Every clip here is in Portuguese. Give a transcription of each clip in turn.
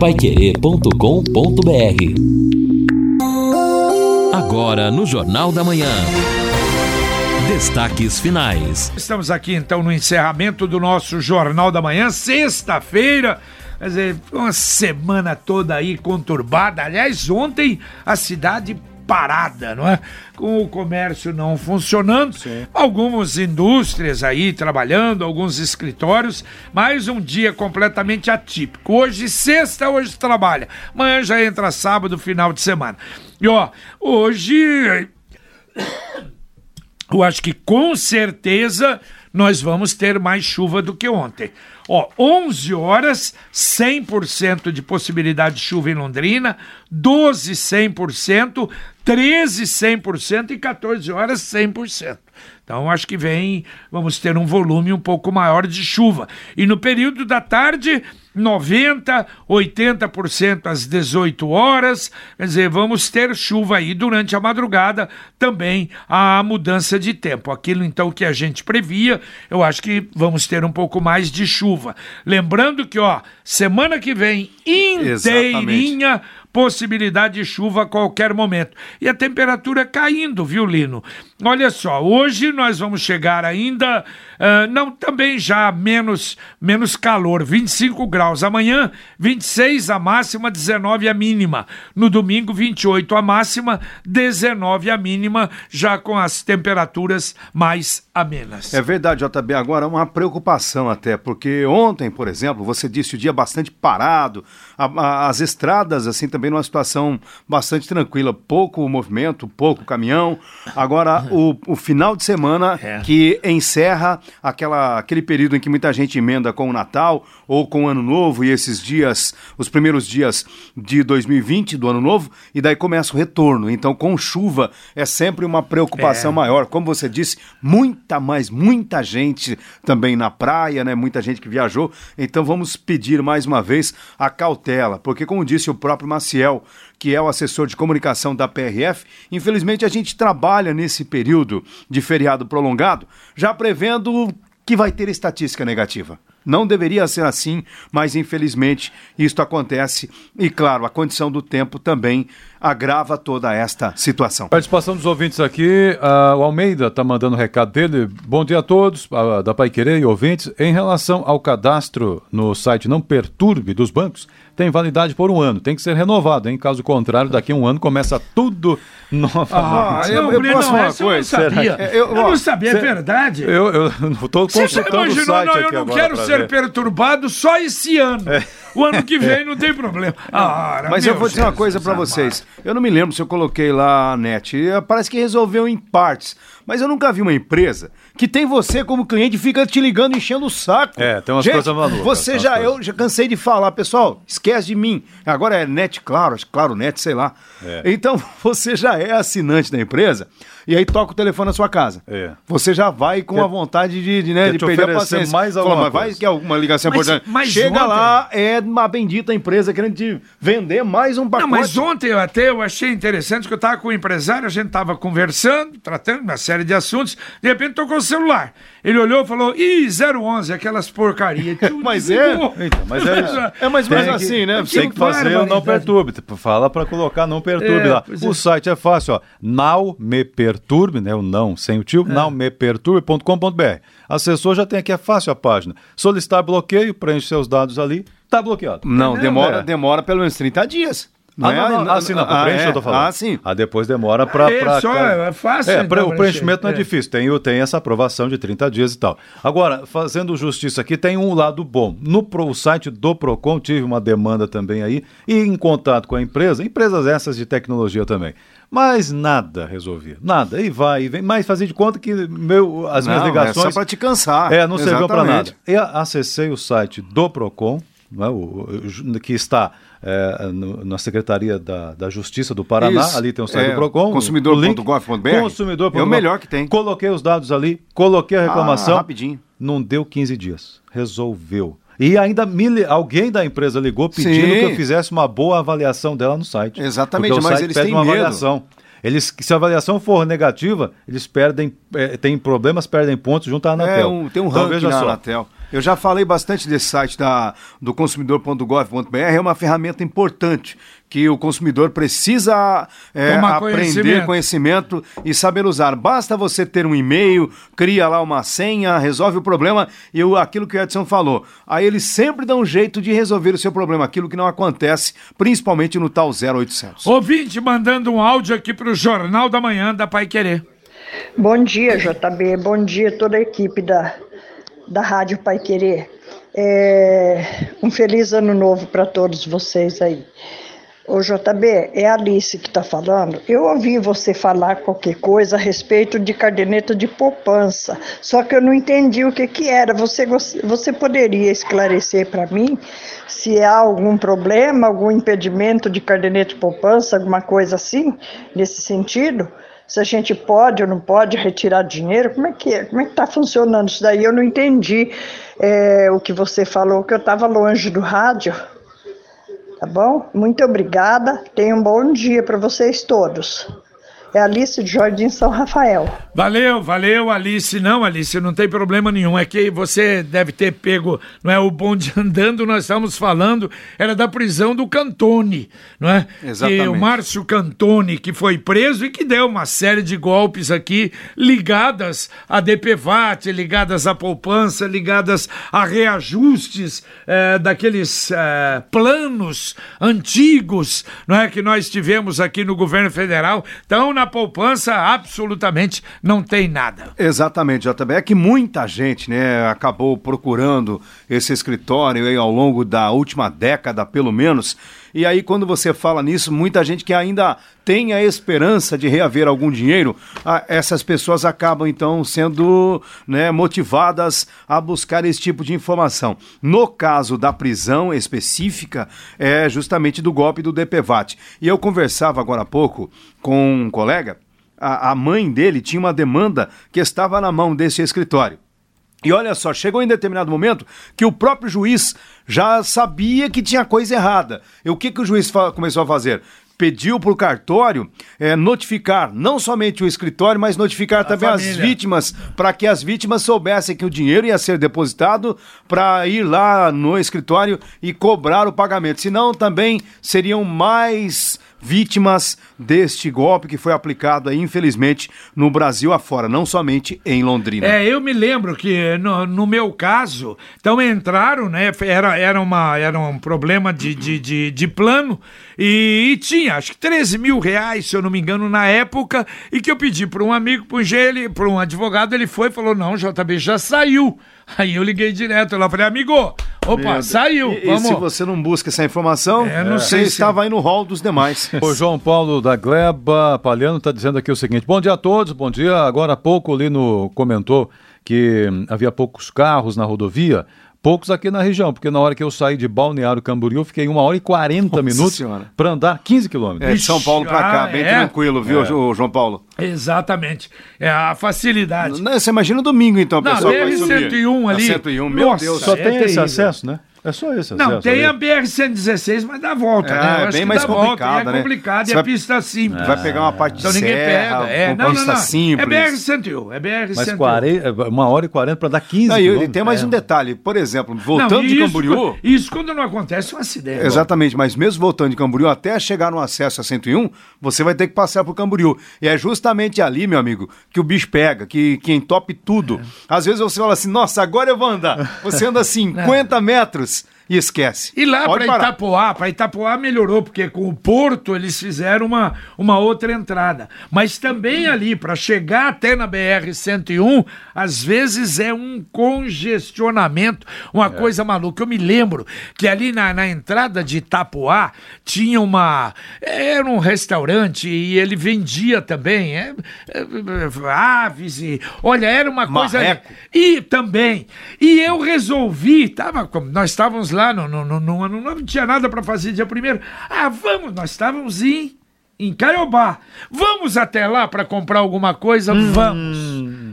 paiquerê.com.br Agora no Jornal da Manhã. Destaques finais. Estamos aqui então no encerramento do nosso Jornal da Manhã, sexta-feira. Quer dizer, uma semana toda aí conturbada. Aliás, ontem a cidade parada, não é? Com o comércio não funcionando, Sim. algumas indústrias aí trabalhando, alguns escritórios, mais um dia completamente atípico. Hoje, sexta, hoje trabalha. Amanhã já entra sábado, final de semana. E ó, hoje. Eu acho que com certeza nós vamos ter mais chuva do que ontem. Ó, 11 horas, 100% de possibilidade de chuva em Londrina, 12 100%, 13 100% e 14 horas 100%. Então acho que vem, vamos ter um volume um pouco maior de chuva. E no período da tarde, 90, 80% às 18 horas. Quer dizer, vamos ter chuva aí durante a madrugada, também a mudança de tempo. Aquilo então que a gente previa, eu acho que vamos ter um pouco mais de chuva. Lembrando que, ó, semana que vem inteirinha Exatamente possibilidade de chuva a qualquer momento. E a temperatura caindo, viu, Lino? Olha só, hoje nós vamos chegar ainda, uh, não também já menos, menos calor, 25 graus. Amanhã, 26 a máxima, 19 a mínima. No domingo, 28 a máxima, 19 a mínima, já com as temperaturas mais amenas. É verdade, JB. Agora, uma preocupação até, porque ontem, por exemplo, você disse o dia bastante parado, a, a, as estradas, assim, também numa situação bastante tranquila, pouco movimento, pouco caminhão. Agora, o, o final de semana é. que encerra aquela, aquele período em que muita gente emenda com o Natal ou com o Ano Novo e esses dias, os primeiros dias de 2020 do Ano Novo, e daí começa o retorno. Então, com chuva é sempre uma preocupação é. maior. Como você disse, muita, mais muita gente também na praia, né? Muita gente que viajou. Então, vamos pedir mais uma vez a cautela, porque como disse o próprio Maciel, que é o assessor de comunicação da PRF, infelizmente a gente trabalha nesse período de feriado prolongado, já prevendo que vai ter estatística negativa. Não deveria ser assim, mas infelizmente isto acontece e, claro, a condição do tempo também agrava toda esta situação. Participação dos ouvintes aqui, uh, o Almeida está mandando um recado dele. Bom dia a todos, uh, da Pai Querer e ouvintes. Em relação ao cadastro no site Não Perturbe dos bancos, tem validade por um ano, tem que ser renovado, em caso contrário, daqui a um ano começa tudo novamente. Ah, eu, eu, eu posso falar uma coisa? Eu não sabia, eu, eu não sabia, é verdade. Eu estou consultando o site não, eu não quero ser ver. perturbado só esse ano. É. O ano que vem não tem problema. Ah, Mas eu vou dizer uma coisa para vocês. Eu não me lembro se eu coloquei lá a net. Parece que resolveu em partes. Mas eu nunca vi uma empresa que tem você como cliente e fica te ligando, enchendo o saco. É, tem umas Gente, coisas malucas. Você já, coisas. eu já cansei de falar, pessoal, esquece de mim. Agora é net, claro, claro, net, sei lá. É. Então, você já é assinante da empresa e aí toca o telefone na sua casa. É. Você já vai com quer, a vontade de, de, né, de perder a paciência. mais alguma Fala, mas vai que é alguma ligação mas, importante. Mas Chega ontem... lá, é uma bendita empresa querendo te vender mais um pacote. Não, mas ontem até eu achei interessante que eu estava com o empresário, a gente estava conversando, tratando uma série de assuntos, de repente tocou o celular. Ele olhou e falou, ih, 011, aquelas porcarias. mas é, então, mas é. É mais ou menos assim, né? Você tem que fazer o não perturbe. Fala para colocar não perturbe é, lá. O é. site é fácil, ó. Now me perturbe, né? O não sem o tio, é. nowmeperturbe.com.br. Acessou, já tem aqui, é fácil a página. Solicitar bloqueio, preenche seus dados ali, tá bloqueado. Não, demora, é. demora pelo menos 30 dias. Não ah, é? não, não. Ah, sim, não. Ah, preenche, é. eu tô falando. Ah, sim. Ah, depois demora para. É, pra, só, é fácil. É, então, o preenchimento não é, é, difícil. Tem, tem essa aprovação de 30 dias e tal. Agora, fazendo justiça aqui, tem um lado bom. No pro, site do PROCON, tive uma demanda também aí, e em contato com a empresa, empresas essas de tecnologia também. Mas nada resolvia. Nada. E vai, e vem. Mas fazia de conta que meu, as não, minhas ligações. É só para te cansar. É, não serviu para nada. Eu acessei o site do PROCON, é? o, que está é, no, na Secretaria da, da Justiça do Paraná, Isso. ali tem o site é, do PROCON. Consumidor.gov.br? Consumidor. É o melhor que tem. Coloquei os dados ali, coloquei a reclamação. Ah, rapidinho. Não deu 15 dias. Resolveu. E ainda me, alguém da empresa ligou pedindo Sim. que eu fizesse uma boa avaliação dela no site. Exatamente, mas site eles têm uma medo. avaliação. Eles, se a avaliação for negativa, eles perdem, é, têm problemas, perdem pontos junto à Anatel. É, um, tem um ranking na só. Anatel. Eu já falei bastante desse site da, do consumidor.gov.br, é uma ferramenta importante que o consumidor precisa é, aprender conhecimento. conhecimento. e saber usar. Basta você ter um e-mail, cria lá uma senha, resolve o problema e o, aquilo que o Edson falou. Aí eles sempre dão um jeito de resolver o seu problema, aquilo que não acontece, principalmente no tal 0800. Ouvinte mandando um áudio aqui pro Jornal da Manhã da Pai Querer. Bom dia, JB. Bom dia toda a equipe da, da Rádio Pai Querer. É, um feliz ano novo para todos vocês aí. Ô JB, é a Alice que está falando. Eu ouvi você falar qualquer coisa a respeito de caderneta de poupança, só que eu não entendi o que, que era. Você, você poderia esclarecer para mim se há algum problema, algum impedimento de caderneta de poupança, alguma coisa assim, nesse sentido? se a gente pode ou não pode retirar dinheiro, como é que é? Como é que está funcionando isso daí? Eu não entendi é, o que você falou, que eu estava longe do rádio. Tá bom? Muito obrigada. Tenha um bom dia para vocês todos. É Alice de Jardim São Rafael. Valeu, valeu, Alice. Não, Alice, não tem problema nenhum. É que você deve ter pego, não é? O bonde andando, nós estamos falando, era da prisão do Cantone, não é? Exatamente. E o Márcio Cantone, que foi preso e que deu uma série de golpes aqui ligadas a DPVAT, ligadas à poupança, ligadas a reajustes eh, daqueles eh, planos antigos, não é? Que nós tivemos aqui no governo federal. Então, na poupança, absolutamente não tem nada. Exatamente, JB. É que muita gente né, acabou procurando esse escritório aí ao longo da última década, pelo menos. E aí, quando você fala nisso, muita gente que ainda tem a esperança de reaver algum dinheiro, ah, essas pessoas acabam então sendo né, motivadas a buscar esse tipo de informação. No caso da prisão específica, é justamente do golpe do DPVAT. E eu conversava agora há pouco com um colega, a, a mãe dele tinha uma demanda que estava na mão desse escritório. E olha só, chegou em determinado momento que o próprio juiz já sabia que tinha coisa errada. E o que, que o juiz começou a fazer? Pediu para o cartório é, notificar não somente o escritório, mas notificar a também família. as vítimas, para que as vítimas soubessem que o dinheiro ia ser depositado para ir lá no escritório e cobrar o pagamento. Senão também seriam mais vítimas deste golpe que foi aplicado aí, infelizmente, no Brasil afora, não somente em Londrina. É, eu me lembro que no, no meu caso, então entraram, né? Era, era, uma, era um problema de, de, de, de plano e, e, tinha, acho que 13 mil reais, se eu não me engano, na época, e que eu pedi para um amigo, para um advogado, ele foi e falou: não, JB já saiu. Aí eu liguei direto lá, falei, amigo, opa, saiu. E, vamos. e se você não busca essa informação, é, não você sei estava se... aí no hall dos demais. O João Paulo da Gleba Palhano está dizendo aqui o seguinte: bom dia a todos, bom dia. Agora há pouco o Lino comentou que havia poucos carros na rodovia. Poucos aqui na região, porque na hora que eu saí de Balneário Camboriú, eu fiquei uma hora e 40 minutos para andar 15 quilômetros. É, de São Paulo para cá, Ah, bem é? tranquilo, viu, Jo- João Paulo? Exatamente. É a facilidade. Não, Você imagina o domingo, então, pessoal, que vai subir. BR-101 ali. A 101, meu Nossa, Deus. Só é tem esse terrível. acesso, né? É só acesso. Não, tem a ali. BR-116, mas dá volta, É, né? É bem mais volta, e né? é complicado Você e vai- a pista simples. Vai pegar uma parte de Então ninguém serra, pega. É, não, não, pista não. simples. É BR-101, é BR-101. Mas 40, uma hora e 40 para dar 15 Não, e- e tem mais É. um detalhe, por exemplo, Não, voltando de isso- Camboriú... Isso quando não acontece é um acidente. Exatamente, mas mesmo voltando de Camboriú, até chegar no acesso a 101, você vai ter que passar por Camboriú. E é justamente ali, meu amigo, que o bicho pega, que, que entope tudo. Às vezes você fala assim, nossa, agora eu vou andar. Você anda 50 metros e esquece. E lá para. Itapoá, para Itapoá melhorou, porque com o Porto eles fizeram uma, uma outra entrada. Mas também ali, para chegar até na BR-101, às vezes é um congestionamento, uma coisa maluca. Eu me lembro que ali na, na entrada de Itapoá tinha uma. Era um restaurante e ele vendia também é, é, é, aves e. Olha, era uma coisa. Marreco. E também. E eu resolvi, tava, nós estávamos lá, no, no, no, no- no- não tinha nada para fazer dia primeiro. Ah, vamos, nós estávamos em, em Caiobá. Vamos até lá para comprar alguma coisa? Vamos.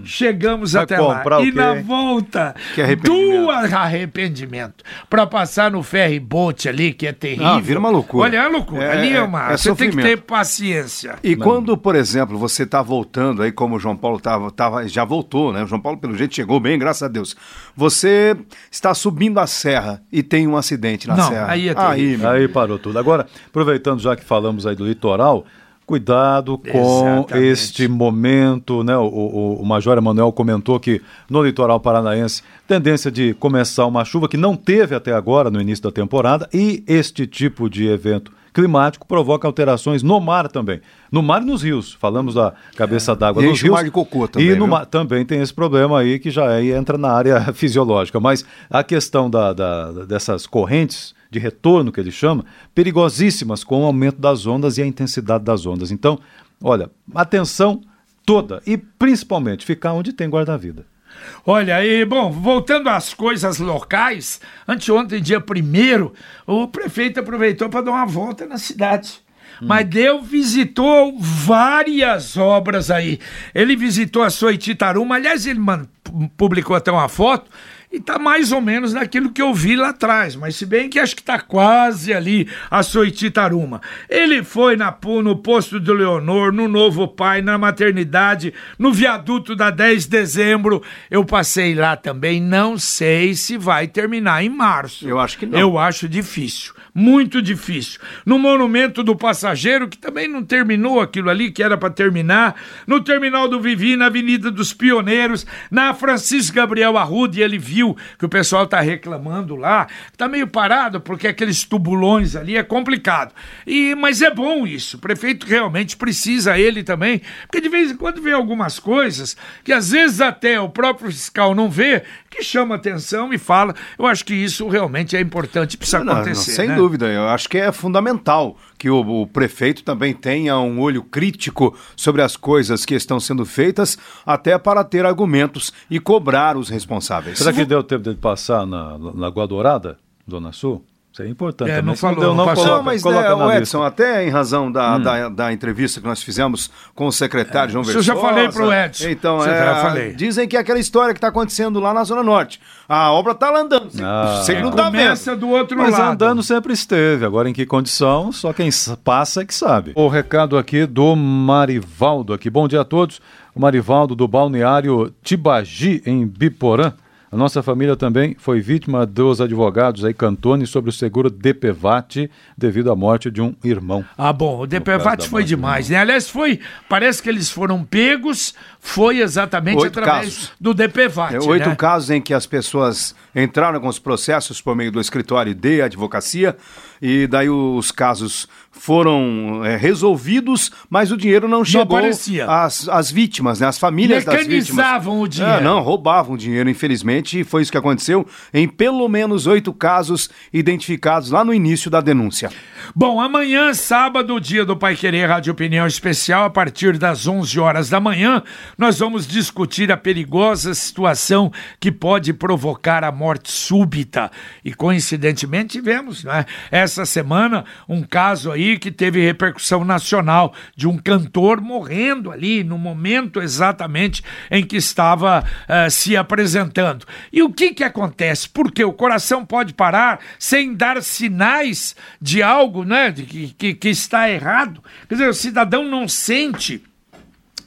Chegamos Vai até lá. E na volta, Que arrependimento. duas arrependimento. Pra passar no ferry boat ali, que é terrível. Ah, vira uma loucura. Olha, é uma loucura. É- ali é é- uma. é você tem que sofrimento. ter paciência. E quando, por exemplo, você está voltando aí, como o João Paulo tava, tava, já voltou, né? O João Paulo, pelo jeito, chegou bem, graças a Deus. Você está subindo a serra e tem um acidente na Não, serra. aí é aí, terrível. Aí parou tudo. Agora, aproveitando já que falamos aí do litoral, cuidado com Exatamente. este momento, né? O, o, o Major Emanuel comentou que no litoral paranaense, tendência de começar uma chuva que não teve até agora no início da temporada e este tipo de evento climático provoca alterações no mar também. No mar e nos rios. Falamos da cabeça d'água E nos enche o rios. mar de cocô também, E no viu? mar também tem esse problema aí que já aí entra na área fisiológica. Mas a questão da, da- dessas correntes de retorno que ele chama, perigosíssimas com o aumento das ondas e a intensidade das ondas. Então, olha, atenção toda e principalmente ficar onde tem guarda-vida. Olha, e bom, voltando às coisas locais, anteontem, dia 1 o prefeito aproveitou para dar uma volta na cidade. Mas deu, visitou várias obras aí. Ele visitou a Soititaruma, aliás, ele publicou até uma foto e tá mais ou menos naquilo que eu vi lá atrás, mas se bem que acho que tá quase ali a Soititaruma. Ele foi na, pu- no posto do Leonor, no Novo Pai, na maternidade, no viaduto da 10 de dezembro. Eu passei lá também, não sei se vai terminar em março. Eu acho que não. Eu acho difícil, muito difícil. No Monumento do Passageiro, que também não terminou aquilo ali que era para terminar, no Terminal do Vivi, na Avenida dos Pioneiros, na Francisco Gabriel Arruda, e ele viu que o pessoal tá reclamando lá, tá meio parado porque aqueles tubulões ali é complicado. E mas é bom isso. O prefeito realmente precisa ele também, porque de vez em quando vê algumas coisas que às vezes até o próprio fiscal não vê, que chama atenção e fala. Eu acho que isso realmente é importante, precisa Não, não, acontecer. sem né? dúvida, eu acho que é fundamental que o, o prefeito também tenha um olho crítico sobre as coisas que estão sendo feitas, até para ter argumentos e cobrar os responsáveis. Será que deu tempo dele passar na Lagoa Dourada, Zona Sul? Isso é importante É, não falou, deu, não passou. Não, mas coloca né, na o lista. Edson, até em razão da, da, da entrevista que nós fizemos com o secretário João Isso eu já Versosa, falei pro Edson. Então, eu é, já falei. dizem que é aquela história que está acontecendo lá na Zona Norte. A obra está lá andando. Você, Ah. você É, não está vendo. do outro Mas lado. andando sempre esteve. Agora em que condição, só quem passa é que sabe. O recado aqui do Marivaldo aqui. Bom dia a todos. O Marivaldo do balneário Tibagi, em Biporã. A nossa família também foi vítima dos advogados aí Cantone sobre o seguro DPVAT devido à morte de um irmão. Ah, bom, o DPVAT foi demais, né? Aliás, foi, parece que eles foram pegos, foi exatamente Oito através casos. do DPVAT, É, oito né? casos em que as pessoas entraram com os processos por meio do escritório de advocacia e daí os casos foram é, resolvidos, mas o dinheiro não chegou aparecia. às, às vítimas, né? As famílias das vítimas. Mecanizavam o dinheiro. É, não, roubavam o dinheiro, infelizmente, e foi isso que aconteceu em pelo menos oito casos identificados lá no início da denúncia. Bom, amanhã, sábado, dia do Pai Querer Rádio Opinião Especial, a partir das 11 horas da manhã, nós vamos discutir a perigosa situação que pode provocar a morte súbita. E coincidentemente tivemos, né, essa semana, um caso aí que teve repercussão nacional de um cantor morrendo ali no momento exatamente em que estava eh, se apresentando. E o que que acontece? Porque o coração pode parar sem dar sinais de algo, né, de que, que, que está errado. Quer dizer, o cidadão não sente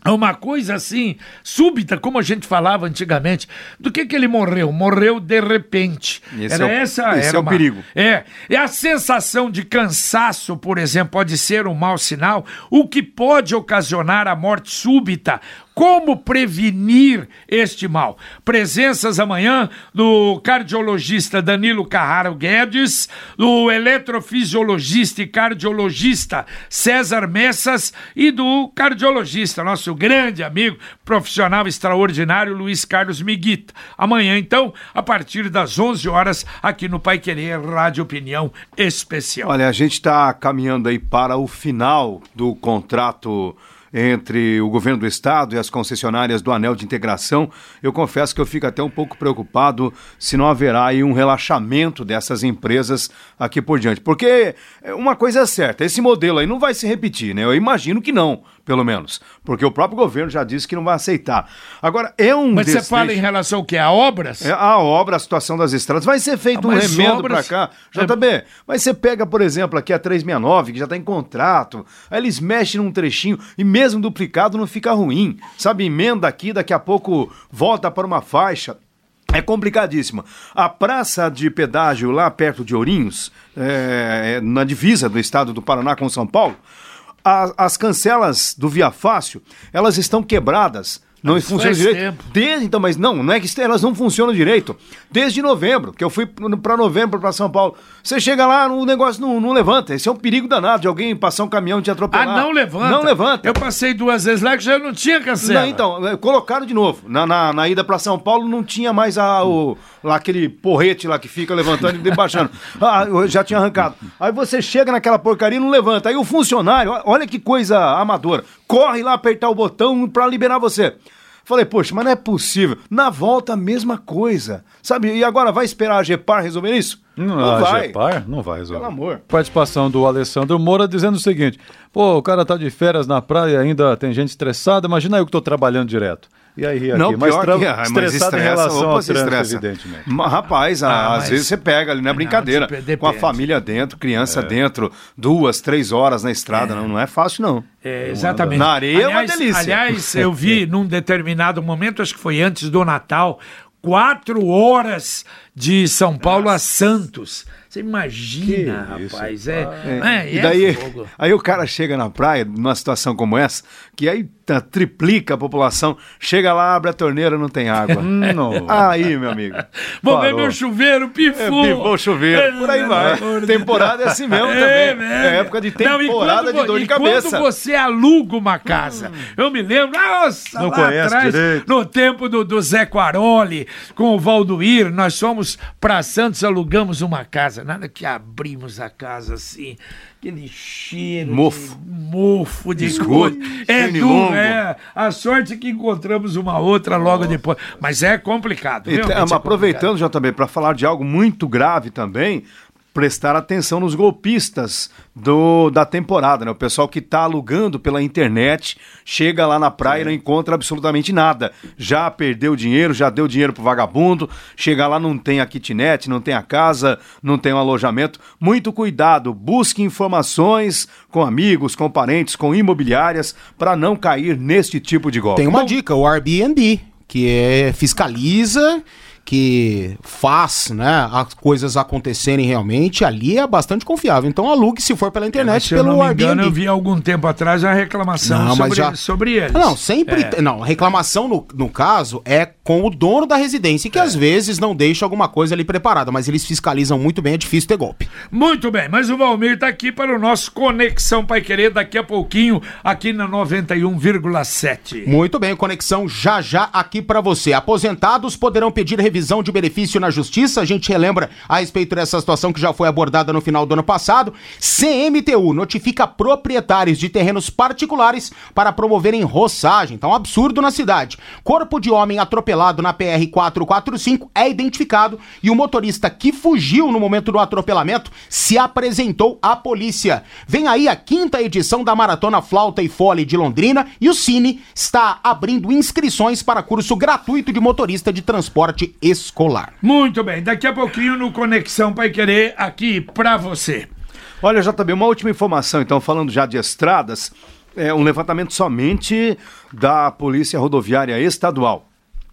uma coisa assim, súbita, como a gente falava antigamente. Do que que ele morreu? Morreu de repente. Esse era é o- essa esse era é o uma- perigo. É. E a sensação de cansaço, por exemplo, pode ser um mau sinal, o que pode ocasionar a morte súbita. Como prevenir este mal? Presenças amanhã do cardiologista Danilo Carraro Guedes, do eletrofisiologista e cardiologista César Messas e do cardiologista, nosso grande amigo, profissional extraordinário Luiz Carlos Miguita. Amanhã, então, a partir das 11 horas, aqui no Pai Querer Rádio Opinião Especial. Olha, a gente está caminhando aí para o final do contrato entre o governo do estado e as concessionárias do Anel de Integração, eu confesso que eu fico até um pouco preocupado se não haverá aí um relaxamento dessas empresas aqui por diante. Porque uma coisa é certa, esse modelo aí não vai se repetir, né? Eu imagino que não, pelo menos. Porque o próprio governo já disse que não vai aceitar. Agora, é um. Mas você fala em relação ao que? A obras? é, a obra, a situação das estradas, vai ser feito Ah, um remendo obras- pra cá. JB, mas você pega, por exemplo, aqui a 369, que já tá em contrato, aí eles mexem num trechinho e mesmo duplicado não fica ruim. Sabe, emenda aqui, daqui a pouco volta para uma faixa. É complicadíssimo. A praça de pedágio lá perto de Ourinhos, é, é, na divisa do estado do Paraná com São Paulo, a- as cancelas do Via Fácil, elas estão quebradas. Não Mas funcionam faz direito. tempo. Desde então, mas não, não é que elas não funcionam direito. Desde novembro, que eu fui para novembro para São Paulo. Você chega lá, o negócio não, não levanta. Esse é um perigo danado de alguém passar um caminhão e te Ah, atropelar. não levanta? Não levanta. Eu passei duas vezes lá que já não tinha cancela. Não, então, é, colocaram de novo. Na, na, na ida para São Paulo não tinha mais a, o, lá aquele porrete lá que fica levantando e debaixando. Ah, eu já tinha arrancado. Aí você chega naquela porcaria e não levanta. Aí o funcionário, olha que coisa amadora, corre lá apertar o botão para liberar você. Falei, poxa, mas não é possível. Na volta, a mesma coisa. Sabe? E agora vai esperar a Gepar resolver isso? Não, a Gepar não vai resolver. Pelo amor. Participação do Alessandro Moura dizendo o seguinte: pô, o cara tá de férias na praia, ainda tem gente estressada, imagina eu que tô trabalhando direto. E aí, aqui, Não, mas pior que ah, mas estressado em estressa, relação opa, ao se trânsito, estressa. evidentemente. Mas, rapaz, a- Ah, às mas- vezes você pega ali, não é brincadeira. Não, com a família dentro, criança dentro, duas, três horas na estrada, não, não é fácil não. É, exatamente. Na areia é uma aliás, delícia. Aliás, eu vi num determinado momento, acho que foi antes do Natal, quatro horas de São Paulo a Santos. Você imagina, Que isso, rapaz. É, É, é, e é daí, fogo. aí o cara chega na praia, numa situação como essa, que aí tá- triplica a população, chega lá, abre a torneira, não tem água. Não. Aí, meu amigo. Vou ver meu chuveiro, É, pifou. pifou o chuveiro, por aí vai. Temporada é assim mesmo também. É época de Não, temporada quando de dor de cabeça. quando você aluga uma casa, eu me lembro, nossa, Não lá conhece atrás, direito. no tempo do, do Zé Quaroli, com o Valdoir, nós fomos pra Santos, alugamos uma casa, nada que abrimos a casa assim, aquele cheiro Mofo. de mofo de Esgoto. É duro, é. A sorte é que encontramos uma outra logo depois, mas é complicado. É aproveitando, JB, para falar de algo muito grave também, prestar atenção nos golpistas do, da temporada, né? O pessoal que está alugando pela internet, chega lá na praia e não encontra absolutamente nada. Já perdeu dinheiro, já deu dinheiro pro vagabundo, chega lá não tem a kitnet, não tem a casa, não tem o alojamento. Muito cuidado, busque informações com amigos, com parentes, com imobiliárias, para não cair neste tipo de golpe. Tem uma dica, o Airbnb, que é fiscaliza, que faz né, as coisas acontecerem realmente, ali é bastante confiável. Então alugue se for pela Mas, internet eu pelo não me engano, Airbnb. eu vi algum tempo atrás a reclamação Não, sobre, já- sobre eles. Não, sempre. É. Não, a reclamação no, no caso é com o dono da residência, É. que às vezes não deixa alguma coisa ali preparada, mas eles fiscalizam muito bem, é difícil ter golpe. Muito bem, mas o Valmir tá aqui para o nosso Conexão Pai Querer daqui a pouquinho, aqui na 91,7. Muito bem, conexão já já aqui pra você. Aposentados poderão pedir revisão de benefício na justiça. A gente relembra a respeito dessa situação que já foi abordada no final do ano passado. CMTU notifica proprietários de terrenos particulares para promoverem roçagem. Tá um absurdo na cidade. Corpo de homem atropelado na PR 445 é identificado e o motorista que fugiu no momento do atropelamento se apresentou à polícia. Vem aí a quinta edição da Maratona Flauta e Fole de Londrina e o Cine está abrindo inscrições para curso gratuito de motorista de transporte escolar. Muito bem, daqui a pouquinho no Conexão Pai Querer, aqui para você. Olha, JB, uma última informação, então, falando já de estradas, é um levantamento somente da Polícia Rodoviária Estadual.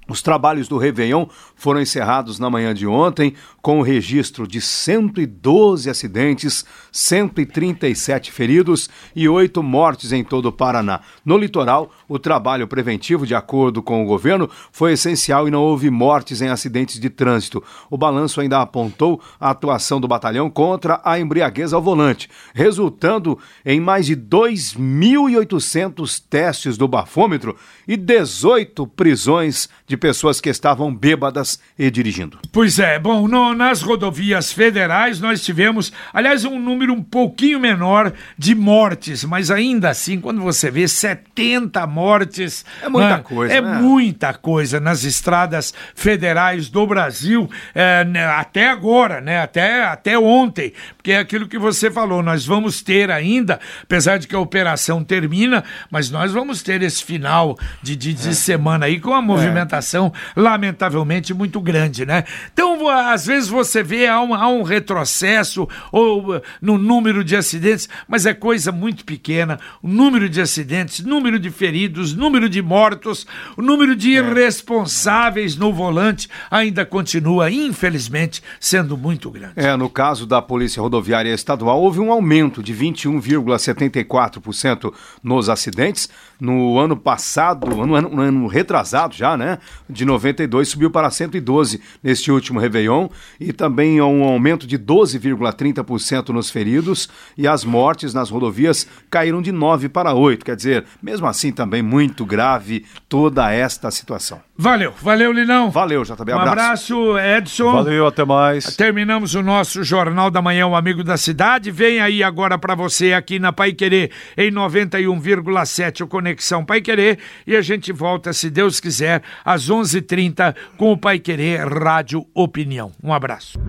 Os trabalhos do Réveillon foram encerrados na manhã de ontem, com o registro de 112 acidentes, 137 feridos e 8 mortes em todo o Paraná. No litoral, o trabalho preventivo, de acordo com o governo, foi essencial e não houve mortes em acidentes de trânsito. O balanço ainda apontou a atuação do batalhão contra a embriaguez ao volante, resultando em mais de 2.800 testes do bafômetro e 18 prisões de pessoas que estavam bêbadas horas e dirigindo. Pois é, bom, no, nas rodovias federais nós tivemos, aliás, um número um pouquinho menor de mortes, mas ainda assim, quando você vê 70 mortes. É muita né, coisa. É né? muita coisa nas estradas federais do Brasil, é, né, até agora, né? Até, até ontem, porque é aquilo que você falou, nós vamos ter ainda, apesar de que a operação termina, mas nós vamos ter esse final de, de, de semana aí com a movimentação, lamentavelmente, muito grande, né? Então, às vezes você vê há um, há um retrocesso ou no número de acidentes, mas é coisa muito pequena. O número de acidentes, número de feridos, número de mortos, o número de irresponsáveis no volante ainda continua, infelizmente, sendo muito grande. É, no caso da Polícia Rodoviária Estadual, houve um aumento de 21,74% nos acidentes. No ano passado, no ano, no ano retrasado já, né? De 92 subiu para 112 neste último Réveillon. E também um aumento de 12,30% nos feridos. E as mortes nas rodovias caíram de 9 para 8. Quer dizer, mesmo assim também muito grave toda esta situação. Valeu, valeu, Linão. Valeu, JB. Um Abraço. abraço, Edson. Valeu, até mais. Terminamos o nosso Jornal da Manhã, o Amigo da Cidade. Vem aí agora para você aqui na Pai Querer, em 91,7, o Conexão Pai Querer. E a gente volta, se Deus quiser, às 11:30 h 30 com o Pai Querer Rádio Opinião. Um abraço.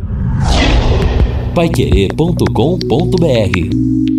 Paiquerê.com.br